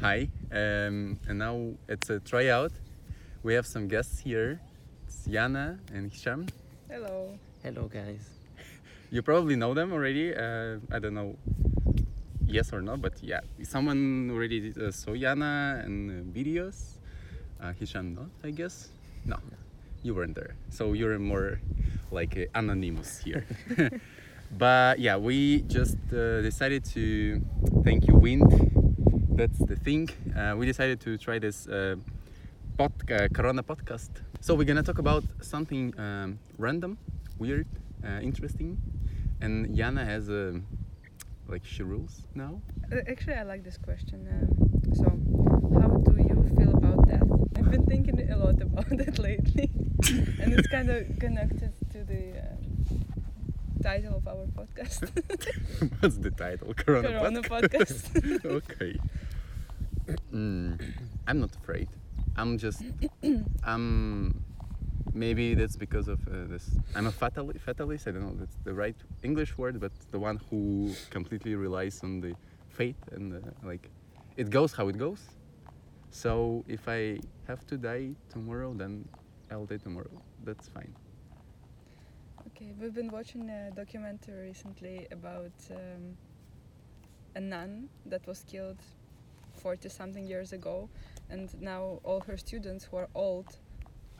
Hi, um, and now it's a tryout. We have some guests here. It's Jana and Hisham. Hello. Hello, guys. You probably know them already. Uh, I don't know, yes or no, but yeah, someone already uh, saw Jana and uh, videos. Uh, Hisham not, I guess. No, you weren't there, so you're more like uh, anonymous here. but yeah, we just uh, decided to thank you, Wind. That's the thing. Uh, we decided to try this uh, pod, uh, Corona podcast. So we're gonna talk about something um, random, weird, uh, interesting, and Jana has a like she rules now. Uh, Actually, I like this question. Um, so, how do you feel about death? I've been thinking a lot about it lately, and it's kind of connected to the um, title of our podcast. What's the title? Corona, Corona podcast. podcast. okay. Mm, I'm not afraid. I'm just. I'm. Maybe that's because of uh, this. I'm a fatali- fatalist. I don't know that's the right English word, but the one who completely relies on the fate and uh, like it goes how it goes. So if I have to die tomorrow, then I'll die tomorrow. That's fine. okay, we've been watching a documentary recently about um, a nun that was killed 40 something years ago, and now all her students who are old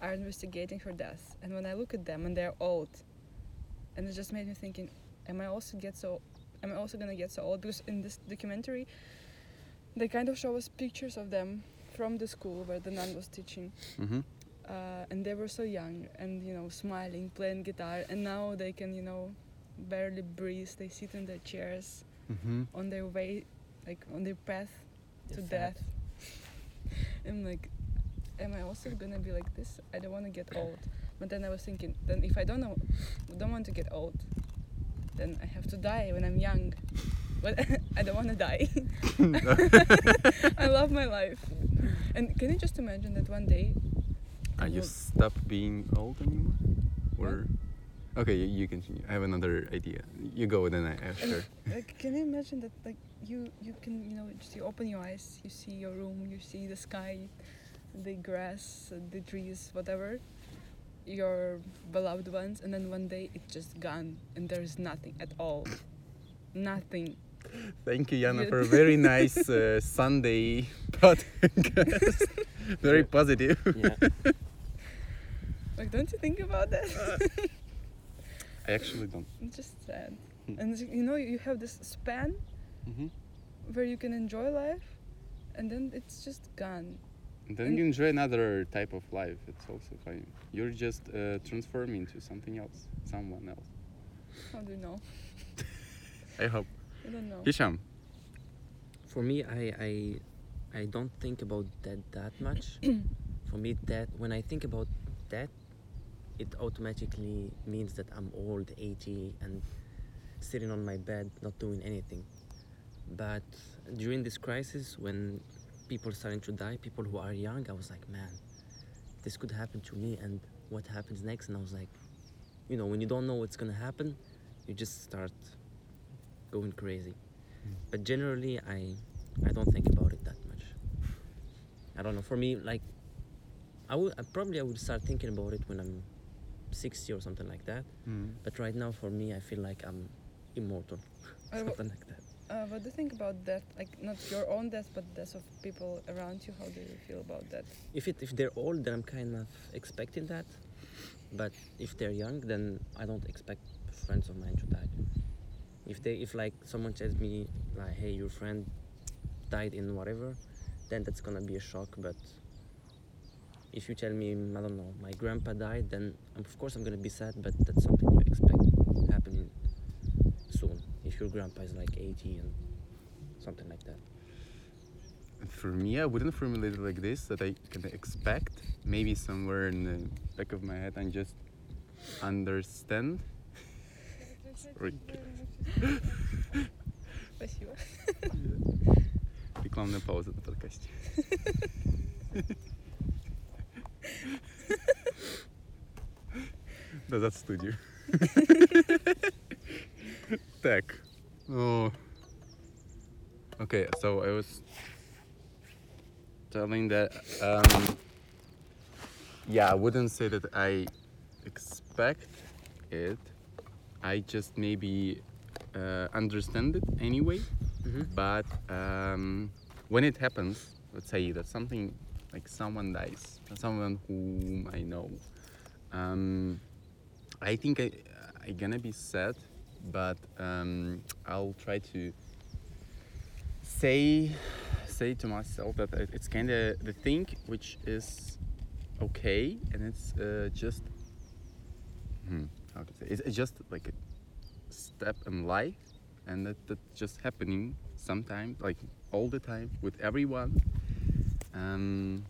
are investigating her death. And when I look at them and they're old, and it just made me thinking, am I also get so, am I also gonna get so old? Because in this documentary, they kind of show us pictures of them from the school where the nun was teaching, Mm-hmm. uh, and they were so young and you know smiling, playing guitar, and now they can you know barely breathe. They sit in their chairs Mm-hmm. on their way, like on their path to They're fat. death. I'm like, am I also gonna be like this? I don't want to get old. But then I was thinking, then if I don't know, don't want to get old, then I have to die when I'm young. But I don't want to die. I love my life. And can you just imagine that one day? Are I you stop being old anymore? Or okay, you, you continue. I have another idea. You go, then I after. Like, can you imagine that? Like, you you can you know just you open your eyes, you see your room, you see the sky, the grass, uh, the trees, whatever, your beloved ones, and then one day it's just gone, and there is nothing at all, nothing. Thank you, Jana, for a very nice uh, Sunday podcast. very positive. Yeah. Like, don't you think about that? I actually don't. it's just sad. Hmm. And you know you have this span hmm where you can enjoy life, and then it's just gone. And then And- you enjoy another type of life. It's also fine. You're just uh, transforming into something else, someone else. How do you know? I hope. I don't know. Hisham. For me, I, I I don't think about that that much. For me, that when I think about that, it automatically means that I'm old, 80, and sitting on my bed, not doing anything. But during this crisis, when people starting to die, people who are young, I was like, man, this could happen to me, and what happens next? And I was like, you know, when you don't know what's gonna happen, you just start going crazy. Hmm. But generally, I I don't think about it that much. I don't know. For me, like, I would I probably I would start thinking about it when I'm 60 or something like that. Mm. But right now, for me, I feel like I'm immortal, Uh, something like that. Uh, what do you think about death? Like not your own death, but death of people around you. How do you feel about that? If it if they're old, then I'm kind of expecting that. But if they're young, then I don't expect friends of mine to die. If they if like someone tells me like, hey, your friend died in whatever, then that's gonna be a shock. But if you tell me I don't know, my grandpa died, then of course I'm gonna be sad. But that's something you expect happening soon. If your grandpa is like 80 and something like that. For me, I wouldn't formulate it like this. That I can expect. Maybe somewhere in the back of my head, I just understand. Sorry. Спасибо. Рекламная пауза на подкасте. Назад в студию. Так. Oh. Okay, so I was telling that um, yeah, I wouldn't say that I expect it. I just maybe uh, understand it anyway. Mhm. But um, when it happens, let's say that something like someone dies, someone whom I know, um, I think I I gonna be sad, but um, I'll try to say say to myself that it's kind of the thing which is okay and it's uh, just hmm, how to say it's, it's just like a step in life and that that's just happening sometimes like all the time with everyone um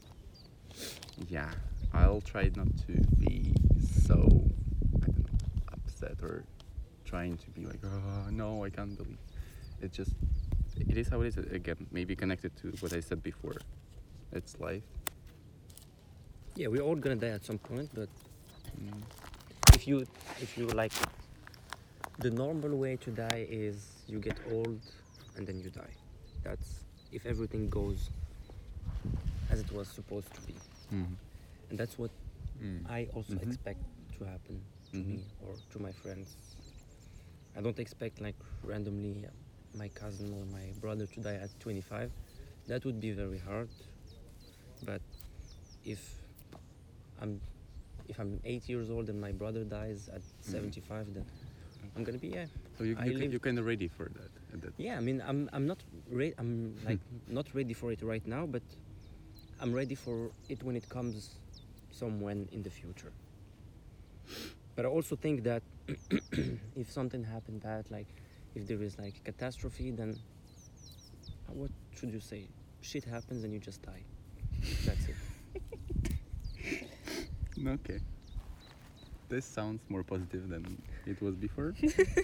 yeah i'll try not to be so i don't know upset or trying to be like oh no i can't believe it just it is how it is again maybe connected to what i said before it's life Yeah, we're all gonna die at some point, but Mm. if you if you like the normal way to die is you get old and then you die. That's if everything goes as it was supposed to be. Mhm. And that's what Mm. I also Mhm. expect to happen to me or to my friends. I don't expect like randomly my cousin or my brother to die at 25. That would be very hard. But if I'm if I'm eight years old and my brother dies at 75, then I'm gonna be yeah. so you, you, live- you're kind of ready for that, at that Yeah, I mean, I'm I'm not ready. I'm like not ready for it right now, but I'm ready for it when it comes somewhere in the future. But I also think that if something happened bad, like if there is like a catastrophe, then what should you say? Shit happens and you just die. That's it. Okay. This sounds more positive than it was before.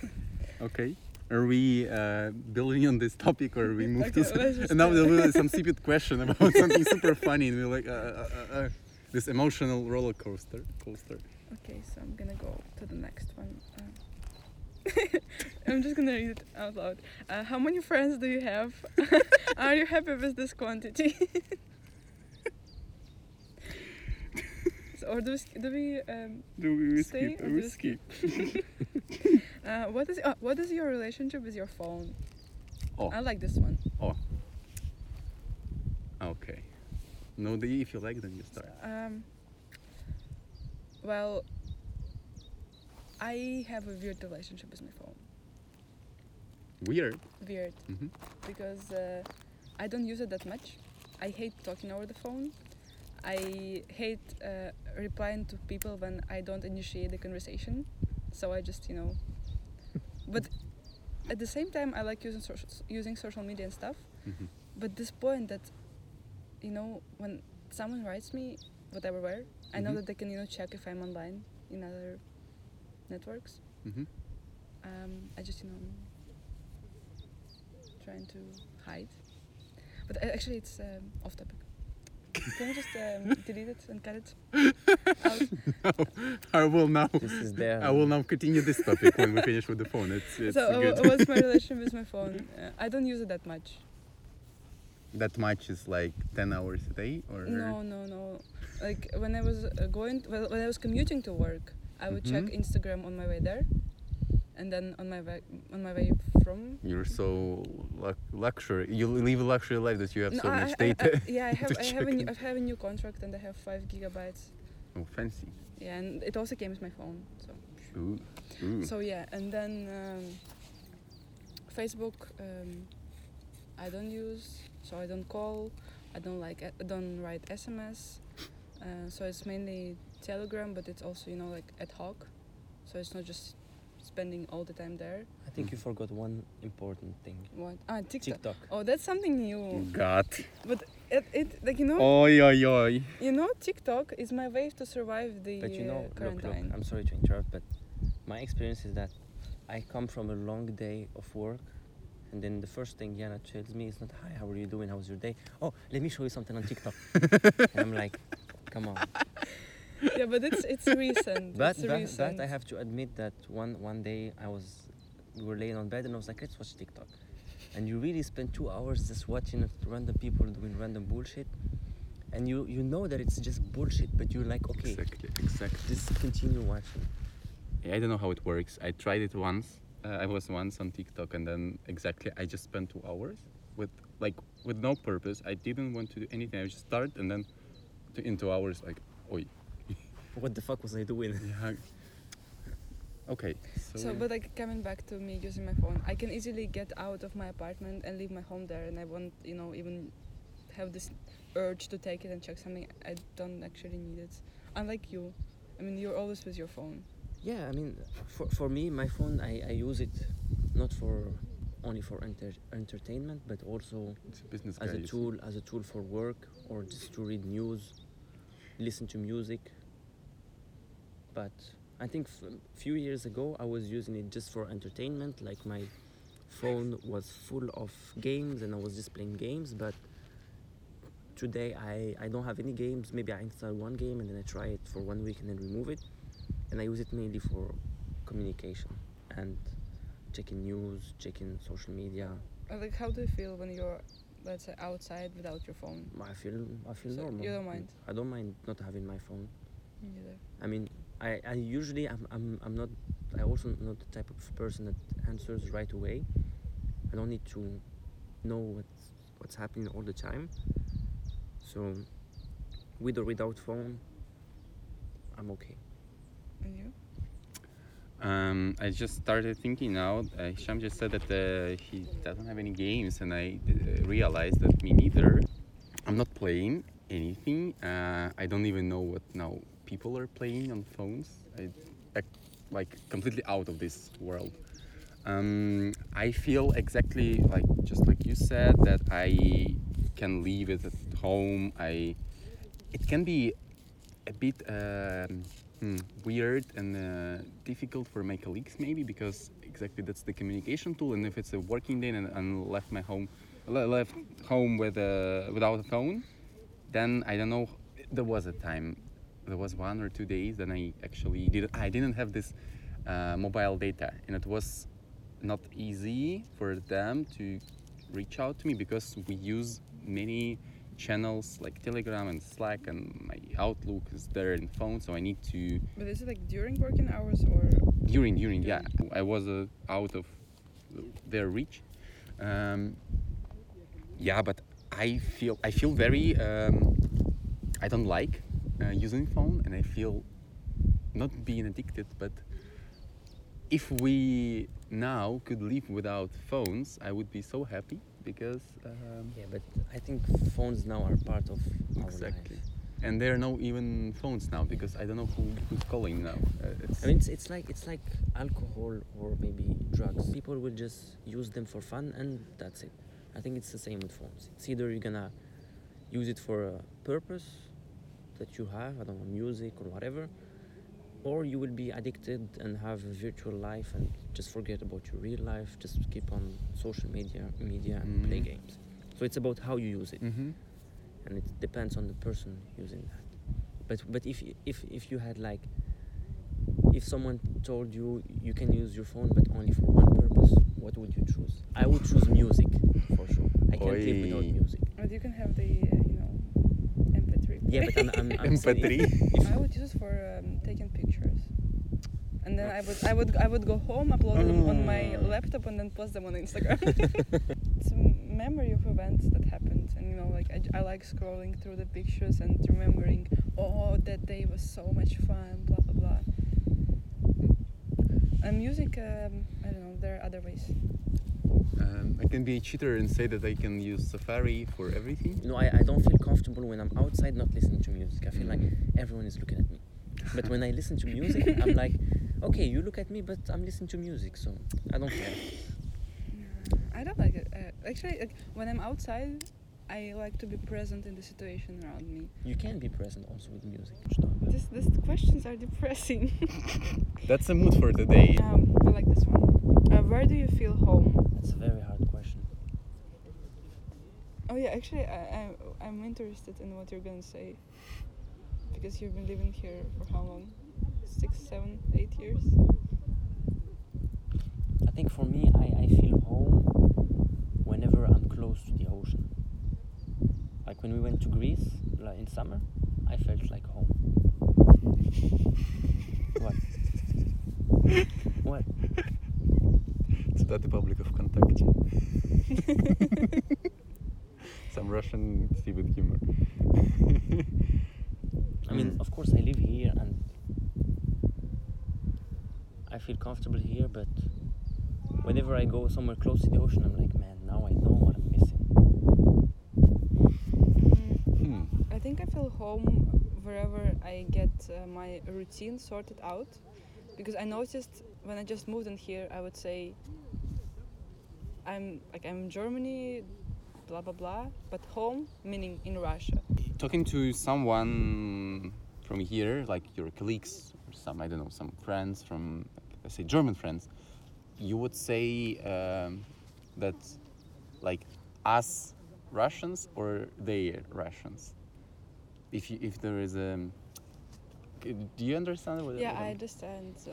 okay. Are we uh, building on this topic or we move Okay, to and now there will be some stupid question about something super funny and we're like uh, uh, uh, uh, this emotional roller coaster coaster. Okay, so I'm gonna go to the next one. Uh, I'm just gonna read it out loud. Uh, how many friends do you have? Are you happy with this quantity? So, or do we, do we um, Do we skip? or Do we skip? uh, what is uh, what is your relationship with your phone? Oh. I like this one. Oh. Okay. No, the if you like, then you start. Um, well, I have a weird relationship with my phone. Weird. Weird. hmm because uh, I don't use it that much. I hate talking over the phone. I hate uh, replying to people when I don't initiate the conversation. So I just, you know. But at the same time, I like using social, using social media and stuff. hmm But this point that, you know, when someone writes me, whatever where, I know Mhm. that they can, you know, check if I'm online in other networks. hmm Um, I just, you know, trying to hide. But actually, it's um, off topic. Can you just um, delete it and cut it out? I will now. This is there. I will now continue this topic when we finish with the phone. It's, it's so, uh, good. what's my relation with my phone? Uh, I don't use it that much. that much is like 10 hours a day or No, no, no. Like when I was uh, going, well, when I was commuting to work, I would check Mhm. Instagram on my way there, and then on my way on my way from. you're so lu- luxury you live a luxury life that you have No, so I- much I- I- data yeah, I have, I have, a new. I have a new contract and I have five gigabytes. oh fancy Yeah, and it also came with my phone. So. Ooh. Ooh. So yeah, and then um, Facebook um, I don't use, so I don't call, I don't like, I don't write SMS. Uh, so it's mainly Telegram, but it's also you know like ad hoc, so it's not just spending all the time there. I think you forgot one important thing. What? Ah, TikTok. TikTok. Oh, that's something new. God. But it, it like you know, Oi, oi, oi. you know, TikTok is my way to survive the But you know, uh, look, look, quarantine. I'm sorry to interrupt, but my experience is that I come from a long day of work, and then the first thing Yana tells me is not, "Hi, how are you doing? How was your day?" Oh, let me show you something on TikTok. and I'm like, "Come on!" yeah, but it's it's recent. But it's but, recent. but I have to admit that one one day I was we were laying on bed and I was like, "Let's watch TikTok," and you really spend two hours just watching random people doing random bullshit. and you you know that it's just bullshit, but you're like, okay, Exactly. Exactly. just continue watching. Yeah, I don't know how it works. I tried it once. Uh, I was once on TikTok, and then exactly I just spent two hours with like with no purpose. I didn't want to do anything. I just start and then to, in two hours like, oi, What the fuck was I doing? yeah. Okay. So, So, but like coming back to me using my phone, I can easily get out of my apartment and leave my home there, and I won't, you know, even have this urge to take it and check something. I don't actually need it. Unlike you, I mean, you're always with your phone. Yeah, I mean, for, for me, my phone, I, I use it not for only for enter- entertainment, but also a business as a tool, as a tool for work or just to read news, listen to music. But I think f- few years ago, I was using it just for entertainment. Like my phone was full of games, and I was just playing games. But today, I, I don't have any games. Maybe I install one game and then I try it for one week and then remove it. And I use it mainly for communication and checking news, checking social media. Like, how do you feel when you're, let's say, outside without your phone? I feel I feel So normal. you don't mind? I don't mind not having my phone. Me neither. I mean, I, I usually I'm, I'm I'm not I also not the type of person that answers right away. I don't need to know what's what's happening all the time. So with or without phone, I'm okay. And you? Um, I just started thinking now. Uh, Hisham just said that uh, he doesn't have any games, and I uh, realized that me neither. I'm not playing anything. Uh, I don't even know what now people are playing on phones. I, like completely out of this world. Um, I feel exactly like just like you said that I can leave it at home. I it can be a bit um, hmm, weird and uh, difficult for my colleagues maybe because exactly that's the communication tool and if it's a working day and, and left my home left home with a, without a phone then I don't know there was a time there was one or two days that I actually did I didn't have this uh, mobile data and it was not easy for them to reach out to me because we use many channels like Telegram and Slack, and my Outlook is there in phone, so I need to But is it like during working hours or? during during yeah I was uh, out of their reach. Um, yeah, but I feel I feel very um, I don't like uh, using phone, and I feel not being addicted, but if we now could live without phones, I would be so happy because um, Yeah, but I think phones now are part of our Exactly. life. and there are no even phones now because I don't know who, who's calling now. Uh, it's, I mean, it's, it's like it's like alcohol or maybe drugs. People will just use them for fun, and that's it. I think it's the same with phones. It's either you're gonna use it for a purpose that you have, I don't know, music or whatever, or you will be addicted and have a virtual life and just forget about your real life. Just keep on social media, media, and play Mhm. games. So it's about how you use it hmm and it depends on the person using that. But but if if if you had like if someone told you you can use your phone but only for one purpose, what would you choose? I would choose music for sure. I can't live without music. But you can have the, uh, you know, MP3. Yeah, but I'm I'm, I'm saying MP3. if- I would use for um, taking pictures. And then I would, I would, I would go home, upload them on my Oh. laptop, and then post them on Instagram. it's a memory of events that happened, and you know, like I like scrolling through the pictures and remembering, oh, that day was so much fun, blah blah blah. And music, um, I don't know, there are other ways. Um, I can be a cheater and say that I can use Safari for everything. you know, I, I don't feel comfortable when I'm outside not listening to music. I feel like everyone is looking at me. But when I listen to music, I'm like, okay, you look at me, but I'm listening to music, so I don't care. I don't like it. Uh, actually, like, when I'm outside, I like to be present in the situation around me. You can be present also with music. This, this questions are depressing. That's the mood for today. um, I like this one. Uh, where do you feel home? That's a very hard question. Oh yeah, actually, I, I I'm interested in what you're gonna say because you've been living here for how long? Six, seven, eight years. I think for me, I, I feel home whenever I'm close to the ocean. Like when we went to Greece like in summer, I felt like home. What? what? Цитаты Public of Contact. Some Russian stupid humor. I mean, Mm. of course, I live here and I feel comfortable here, but whenever I go somewhere close to the ocean, I'm like, man, now I know what I'm missing. Mm, Hmm. I think I feel home wherever I get uh, my routine sorted out because I noticed when I just moved in here, I would say I'm like I'm in Germany, blah blah blah, but home meaning in Russia. Talking to someone from here, like your colleagues or some, I don't know, some friends from, let's say, German friends, you would say um, that, like, us Russians or they Russians? If you, if there is a, do you understand what? Yeah, what I understand. Uh,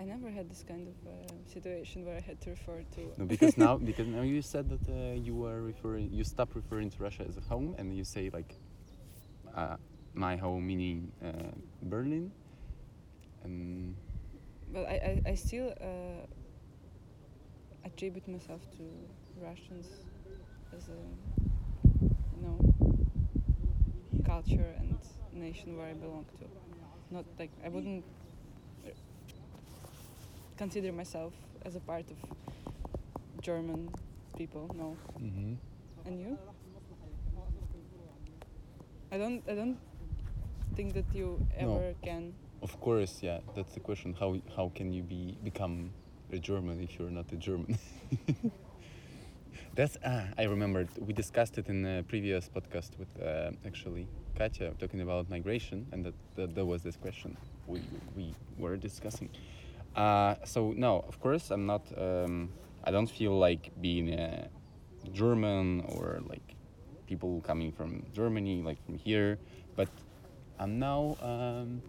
I never had this kind of uh, situation where I had to refer to. No, because now because now you said that uh, you are referring you stop referring to Russia as a home and you say like uh, my home meaning uh, Berlin and But I, I, I still uh, attribute myself to Russians as a you know culture and nation where I belong to. Not like I wouldn't consider myself as a part of German people. No, and you? I don't. I don't think that you No. ever can. of course yeah that's the question how how can you be become a German if you're not a German that's ah I remembered we discussed it in a previous podcast with uh, actually Katya talking about migration and that, that there was this question we we were discussing Uh, so no, of course I'm not. Um, I don't feel like being a German or like people coming from Germany, like from here. But I'm now. Um,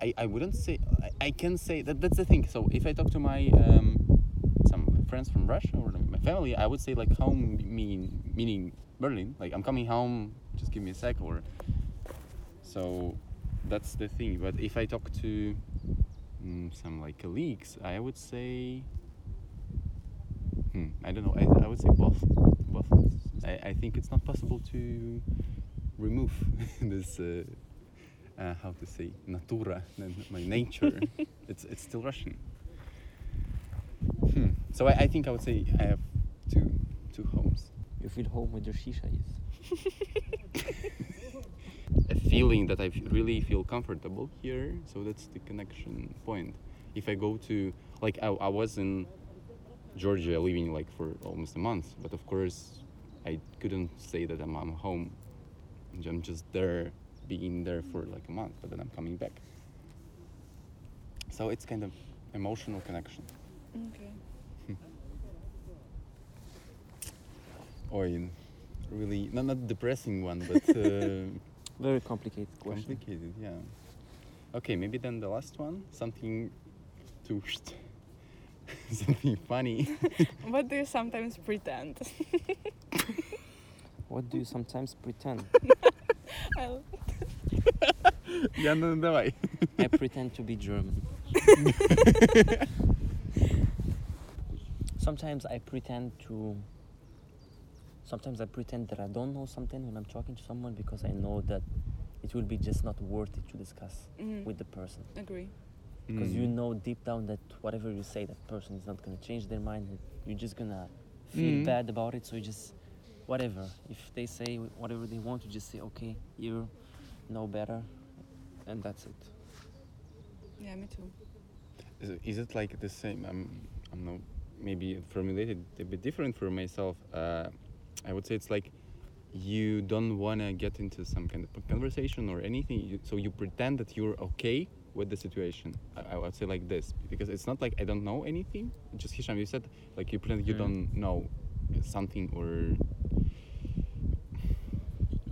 I, I wouldn't say I, I can say that that's the thing. So if I talk to my um, some friends from Russia or my family, I would say like home mean meaning Berlin. Like I'm coming home, just give me a sec or. So, that's the thing. But if I talk to some like colleagues, I would say. Hmm, I don't know. I, I would say both. Both. I, I think it's not possible to remove this. Uh, uh, how to say natura, my nature. it's it's still Russian. Hmm. So I, I think I would say I have two two homes. You feel home with your shisha is. feeling that I really feel comfortable here. So that's the connection point. If I go to, like, I, I was in Georgia living like for almost a month, but of course, I couldn't say that I'm, I'm home. I'm just there, being there for like a month, but then I'm coming back. So it's kind of emotional connection. Okay. Or in really, not not depressing one, but. Uh, Very complicated question. Complicated, yeah. Okay, maybe then the last one, something to something funny. What do you sometimes pretend? What do you sometimes pretend? I'll- Я ну давай. I pretend to be German. sometimes I pretend to. Sometimes I pretend that I don't know something when I'm talking to someone because I know that it will be just not worth it to discuss Mhm. with the person. Agree. Because Mm. you know deep down that whatever you say, that person is not gonna change their mind. You're just gonna feel Mhm. bad about it. So you just, whatever. If they say whatever they want, you just say, okay, you know better, and that's it. Yeah, me too. Is it, is it like the same? I'm, I'm not maybe formulated a bit different for myself. Uh, I would say it's like you don't want to get into some kind of conversation or anything, you, so you pretend that you're okay with the situation. I, I would say like this because it's not like I don't know anything. Just Hisham, you said like you pretend you Mm. don't know something or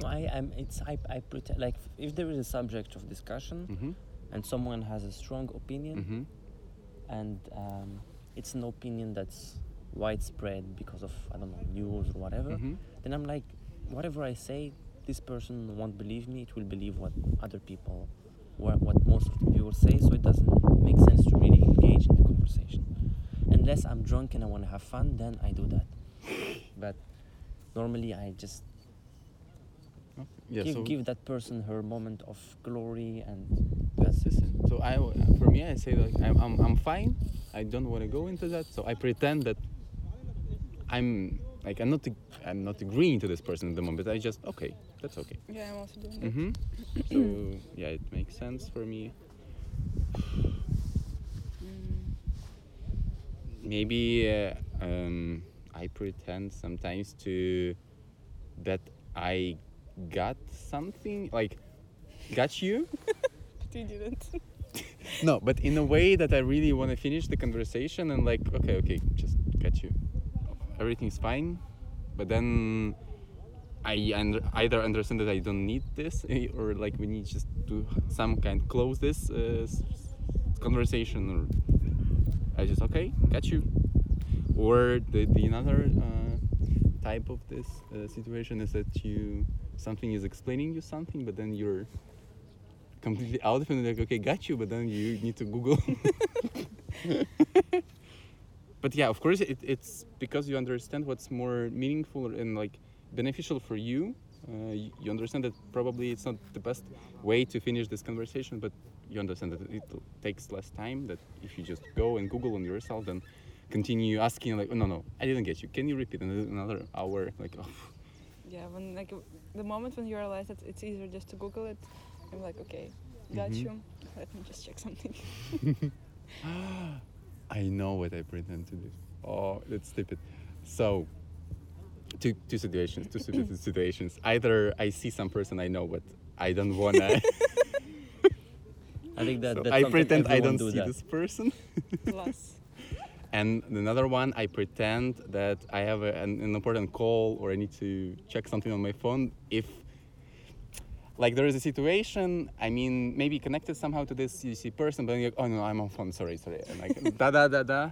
No, I, I'm. It's I. I pretend like if there is a subject of discussion Mhm, and someone has a strong opinion mhm, and um, it's an opinion that's widespread because of I don't know news or whatever, Mhm. then I'm like, whatever I say, this person won't believe me. It will believe what other people, what, what most of the people say. So it doesn't make sense to really engage in the conversation. Unless I'm drunk and I want to have fun, then I do that. But normally I just Yeah. give, so give that person her moment of glory and that's it. So I, for me, I say like I'm, I'm, I'm fine. I don't want to go into that. So I pretend that I'm like I'm not, I'm not agreeing to this person at the moment. I just okay, that's okay. Yeah, I'm also doing that. hmm so yeah, it makes sense for me. Mm. Maybe uh, um, I pretend sometimes to that I got something like got you. But you didn't. No, but in a way that I really want to finish the conversation and like, okay, okay, just got you. Everything's fine, but then I either understand that I don't need this, or like we need just to some kind close this uh, conversation, or I just okay, got you. Or the the another uh, type of this uh, situation is that you something is explaining you something, but then you're completely out of it like okay got you but then you need to google but yeah of course it, it's because you understand what's more meaningful and like beneficial for you uh, you, you understand that probably it's not the best way to finish this conversation but you understand that it takes less time that if you just go and google on yourself then continue asking like oh no no i didn't get you can you repeat another hour like oh Yeah, when like the moment when you realize that it's easier just to Google it, I'm like, okay, got Mhm. you. Let me just check something. I know what I pretend to do. Oh, that's stupid. So, two two situations, two stupid situations. Either I see some person I know, but I don't wanna. I think that so that's I something pretend I don't do see that. this person. Plus, And another one, I pretend that I have a, an, an important call or I need to check something on my phone. If, like, there is a situation, I mean, maybe connected somehow to this you see person, but then you're like, oh no, I'm on phone, sorry, sorry. And like, da da da da,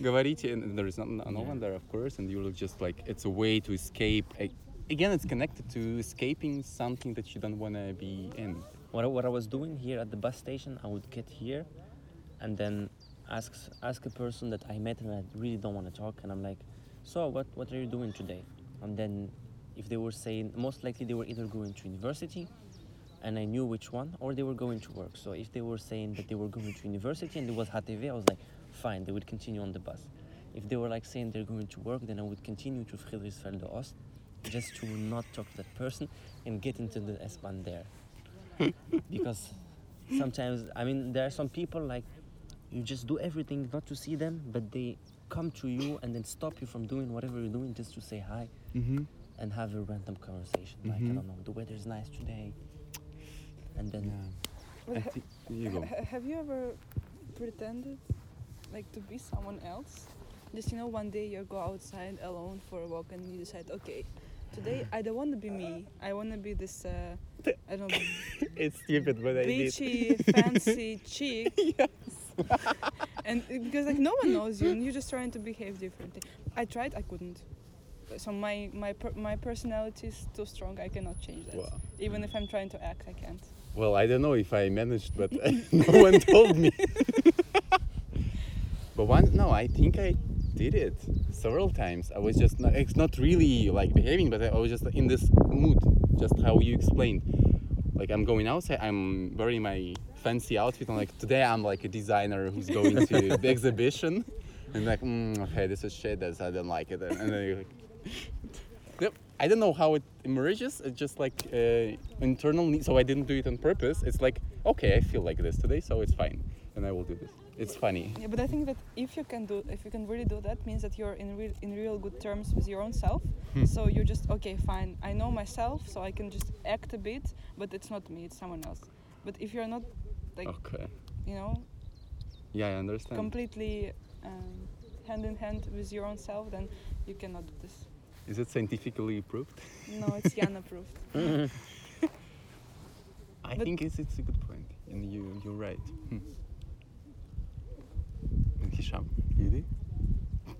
говорите, and there is no, no one there, of course, and you look just like, it's a way to escape. A- Again, it's connected to escaping something that you don't want to be in. what, I- what I was doing here at the bus station, I would get here and then ask ask a person that I met and I really don't want to talk, and I'm like, so what what are you doing today? And then if they were saying, most likely they were either going to university, and I knew which one, or they were going to work. So if they were saying that they were going to university and it was HTW, I was like, fine, they would continue on the bus. If they were like saying they're going to work, then I would continue to Friedrichsfelde Ost, just to not talk to that person and get into the S-Bahn there because sometimes i mean there are some people like you just do everything not to see them but they come to you and then stop you from doing whatever you're doing just to say hi Mm-hmm. And have a random conversation like i don't know the weather's nice today and then Yeah. but ha- you go. have you ever pretended like to be someone else? Just you know, one day you go outside alone for a walk and you decide, okay, today I don't want to be me. I want to be this, uh, I don't know, It's stupid, but I did. beachy, fancy chick. yes. and because like no one knows you and you're just trying to behave differently. I tried, I couldn't. So my my per- my personality is too strong. I cannot change that. Wow. Even if I'm trying to act, I can't. Well, I don't know if I managed, but no one told me. but one, no, I think I did it several times. I was just not, it's not really like behaving, but I was just in this mood, just how you explained. Like I'm going outside, I'm wearing my fancy outfit, and like today I'm like a designer who's going to the exhibition, and like, mm, okay, this is shit. That's I don't like it, and, and then you're like, Yep. I don't know how it emerges. It's just like uh, internal need. So I didn't do it on purpose. It's like, okay, I feel like this today, so it's fine, and I will do this. It's funny. Yeah, but I think that if you can do, if you can really do that, means that you're in real in real good terms with your own self. Hmm. So you're just okay, fine. I know myself, so I can just act a bit, but it's not me; it's someone else. But if you're not, like, Okay. you know, Yeah, I understand. completely um, hand in hand with your own self, then you cannot do this. Is it scientifically approved? No, it's Jan approved. I But- think it's, it's a good point, and you you're right. Hmm. And Hisham, you did?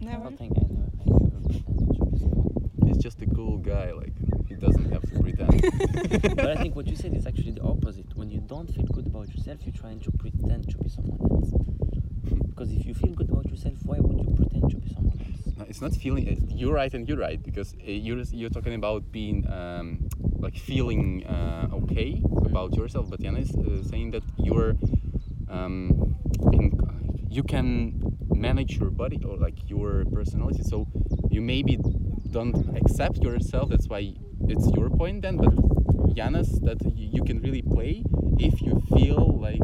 I don't think I never, I ever pretended to be someone. He's just a cool guy. Like he doesn't have to pretend. but I think what you said is actually the opposite. When you don't feel good about yourself, you're trying to pretend to be someone else. Because if you feel good about yourself, why would you pretend to be someone else? It's not feeling. uh, You're right and you're right because uh, you're you're talking about being um, like feeling uh, okay about yourself, but Yana is uh, saying that you're um, in, you can manage your body or like your personality. So you maybe don't accept yourself. That's why it's your point then. But Jana's that you can really play if you feel like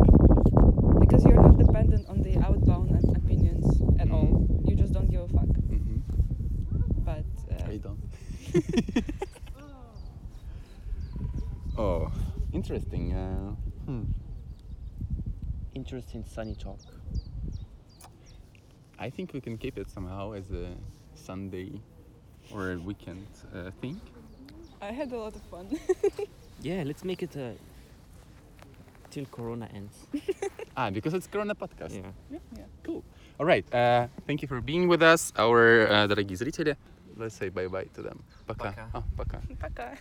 Because you're not dependent on the outbound opinions at all. You just don't give a fuck. mhm, But uh, I don't. oh, interesting. Uh, hmm. Interesting sunny talk. I think we can keep it somehow as a Sunday or a weekend uh, thing. I had a lot of fun. Yeah, let's make it uh, till Corona ends. Ah, because it's Corona podcast. Yeah. yeah, yeah. Cool. All right. Uh, thank you for being with us, our uh, дорогие зрители. Let's say bye bye to them. Пока. Пока. Ah, пока. Пока.